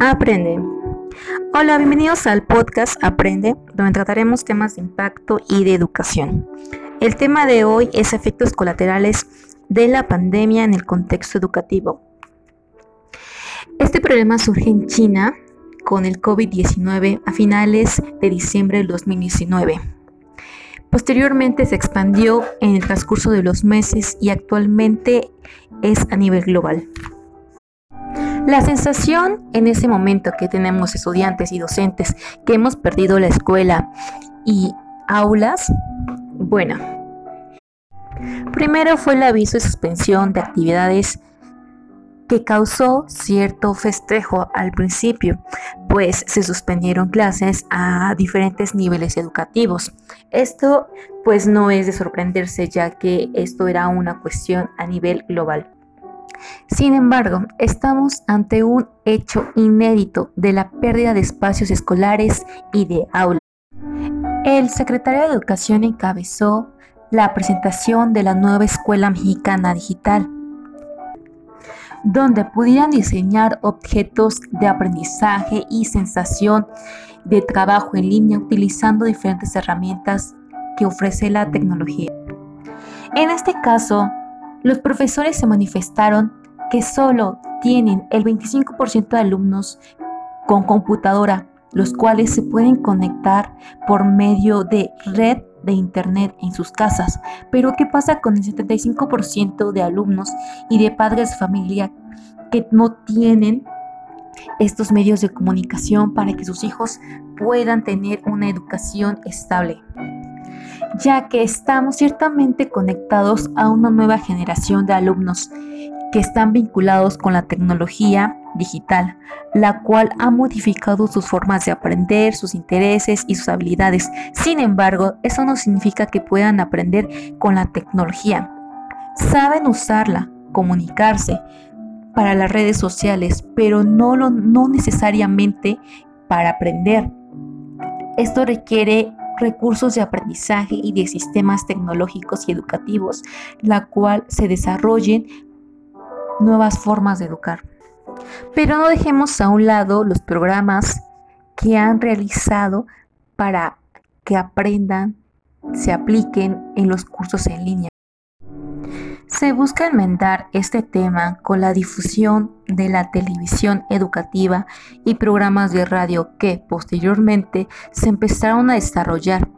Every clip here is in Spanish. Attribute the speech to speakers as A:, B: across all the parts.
A: Aprende. Hola, bienvenidos al podcast Aprende, donde trataremos temas de impacto y de educación. El tema de hoy es efectos colaterales de la pandemia en el contexto educativo. Este problema surge en China con el COVID-19 a finales de diciembre del 2019. Posteriormente se expandió en el transcurso de los meses y actualmente es a nivel global. La sensación en ese momento que tenemos estudiantes y docentes que hemos perdido la escuela y aulas, bueno, primero fue el aviso de suspensión de actividades que causó cierto festejo al principio, pues se suspendieron clases a diferentes niveles educativos. Esto pues no es de sorprenderse ya que esto era una cuestión a nivel global. Sin embargo, estamos ante un hecho inédito de la pérdida de espacios escolares y de aulas. El secretario de Educación encabezó la presentación de la nueva Escuela Mexicana Digital, donde pudieran diseñar objetos de aprendizaje y sensación de trabajo en línea utilizando diferentes herramientas que ofrece la tecnología. En este caso, los profesores se manifestaron que solo tienen el 25% de alumnos con computadora, los cuales se pueden conectar por medio de red de internet en sus casas. Pero ¿qué pasa con el 75% de alumnos y de padres de familia que no tienen estos medios de comunicación para que sus hijos puedan tener una educación estable? Ya que estamos ciertamente conectados a una nueva generación de alumnos que están vinculados con la tecnología digital, la cual ha modificado sus formas de aprender, sus intereses y sus habilidades. Sin embargo, eso no significa que puedan aprender con la tecnología. Saben usarla, comunicarse para las redes sociales, pero no, lo, no necesariamente para aprender. Esto requiere recursos de aprendizaje y de sistemas tecnológicos y educativos, la cual se desarrollen nuevas formas de educar. Pero no dejemos a un lado los programas que han realizado para que aprendan, se apliquen en los cursos en línea. Se busca enmendar este tema con la difusión de la televisión educativa y programas de radio que posteriormente se empezaron a desarrollar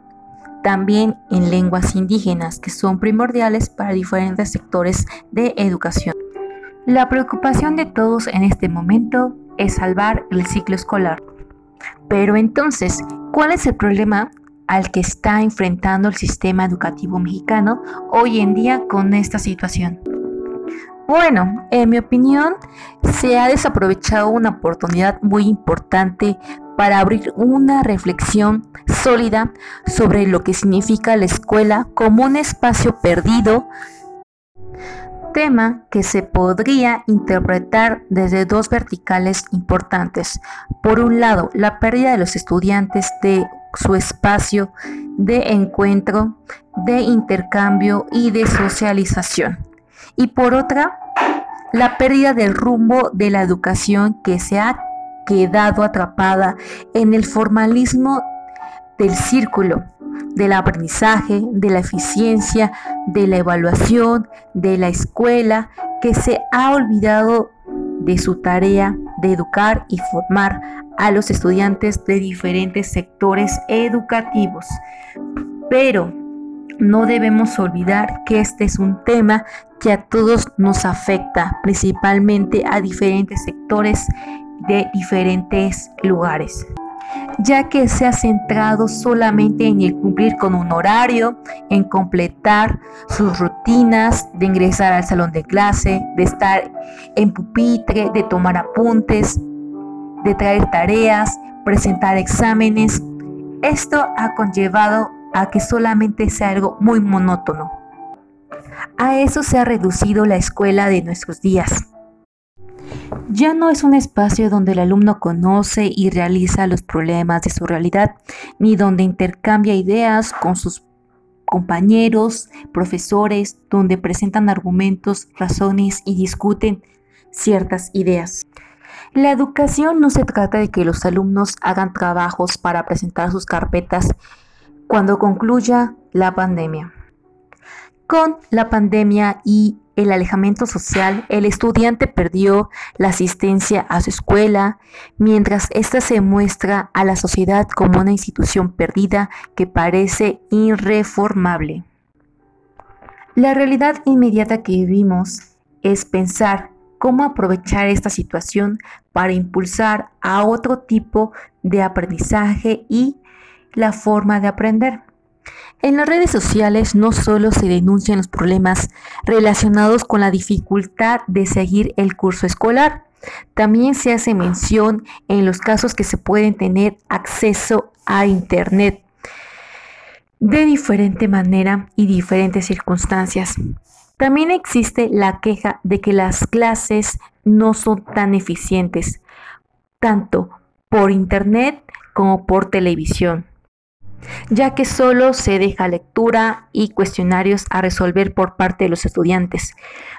A: también en lenguas indígenas que son primordiales para diferentes sectores de educación. La preocupación de todos en este momento es salvar el ciclo escolar. Pero entonces, ¿cuál es el problema al que está enfrentando el sistema educativo mexicano hoy en día con esta situación? Bueno, en mi opinión, se ha desaprovechado una oportunidad muy importante para abrir una reflexión sólida sobre lo que significa la escuela como un espacio perdido tema que se podría interpretar desde dos verticales importantes. Por un lado, la pérdida de los estudiantes de su espacio de encuentro, de intercambio y de socialización. Y por otra, la pérdida del rumbo de la educación que se ha quedado atrapada en el formalismo del círculo del aprendizaje, de la eficiencia, de la evaluación, de la escuela, que se ha olvidado de su tarea de educar y formar a los estudiantes de diferentes sectores educativos. Pero no debemos olvidar que este es un tema que a todos nos afecta, principalmente a diferentes sectores de diferentes lugares ya que se ha centrado solamente en el cumplir con un horario, en completar sus rutinas, de ingresar al salón de clase, de estar en pupitre, de tomar apuntes, de traer tareas, presentar exámenes. Esto ha conllevado a que solamente sea algo muy monótono. A eso se ha reducido la escuela de nuestros días ya no es un espacio donde el alumno conoce y realiza los problemas de su realidad, ni donde intercambia ideas con sus compañeros, profesores, donde presentan argumentos, razones y discuten ciertas ideas. La educación no se trata de que los alumnos hagan trabajos para presentar sus carpetas cuando concluya la pandemia. Con la pandemia y el alejamiento social, el estudiante perdió la asistencia a su escuela, mientras ésta se muestra a la sociedad como una institución perdida que parece irreformable. La realidad inmediata que vivimos es pensar cómo aprovechar esta situación para impulsar a otro tipo de aprendizaje y la forma de aprender. En las redes sociales no solo se denuncian los problemas relacionados con la dificultad de seguir el curso escolar, también se hace mención en los casos que se pueden tener acceso a Internet de diferente manera y diferentes circunstancias. También existe la queja de que las clases no son tan eficientes, tanto por Internet como por televisión ya que solo se deja lectura y cuestionarios a resolver por parte de los estudiantes.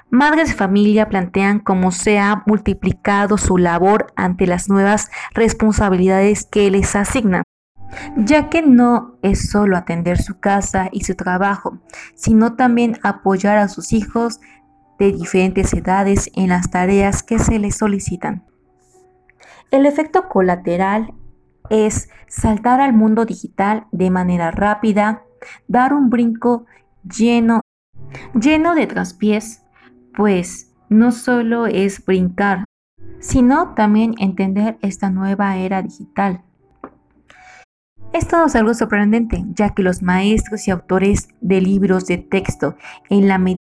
A: Madres de familia plantean cómo se ha multiplicado su labor ante las nuevas responsabilidades que les asignan ya que no es solo atender su casa y su trabajo, sino también apoyar a sus hijos de diferentes edades en las tareas que se les solicitan. El efecto colateral es saltar al mundo digital de manera rápida, dar un brinco lleno, lleno de traspiés, pues no solo es brincar, sino también entender esta nueva era digital. Esto no es algo sorprendente, ya que los maestros y autores de libros de texto, en la medida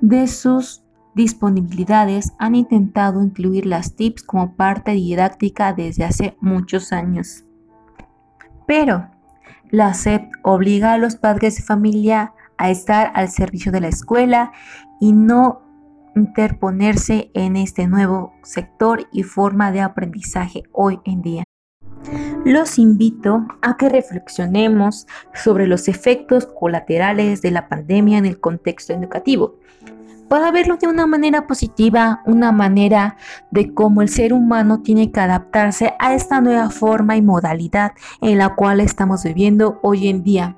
A: de sus disponibilidades han intentado incluir las TIPS como parte didáctica desde hace muchos años. Pero la SEP obliga a los padres de familia a estar al servicio de la escuela y no interponerse en este nuevo sector y forma de aprendizaje hoy en día. Los invito a que reflexionemos sobre los efectos colaterales de la pandemia en el contexto educativo para verlo de una manera positiva, una manera de cómo el ser humano tiene que adaptarse a esta nueva forma y modalidad en la cual estamos viviendo hoy en día.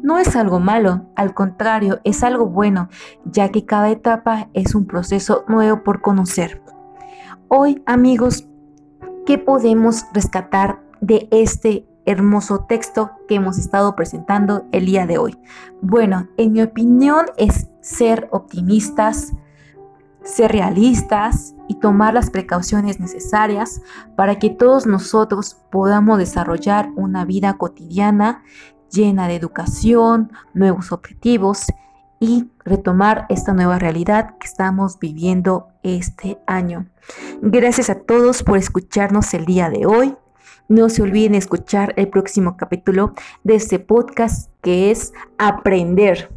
A: No es algo malo, al contrario, es algo bueno, ya que cada etapa es un proceso nuevo por conocer. Hoy, amigos, ¿qué podemos rescatar de este hermoso texto que hemos estado presentando el día de hoy? Bueno, en mi opinión es ser optimistas, ser realistas y tomar las precauciones necesarias para que todos nosotros podamos desarrollar una vida cotidiana llena de educación, nuevos objetivos y retomar esta nueva realidad que estamos viviendo este año. Gracias a todos por escucharnos el día de hoy. No se olviden escuchar el próximo capítulo de este podcast que es Aprender.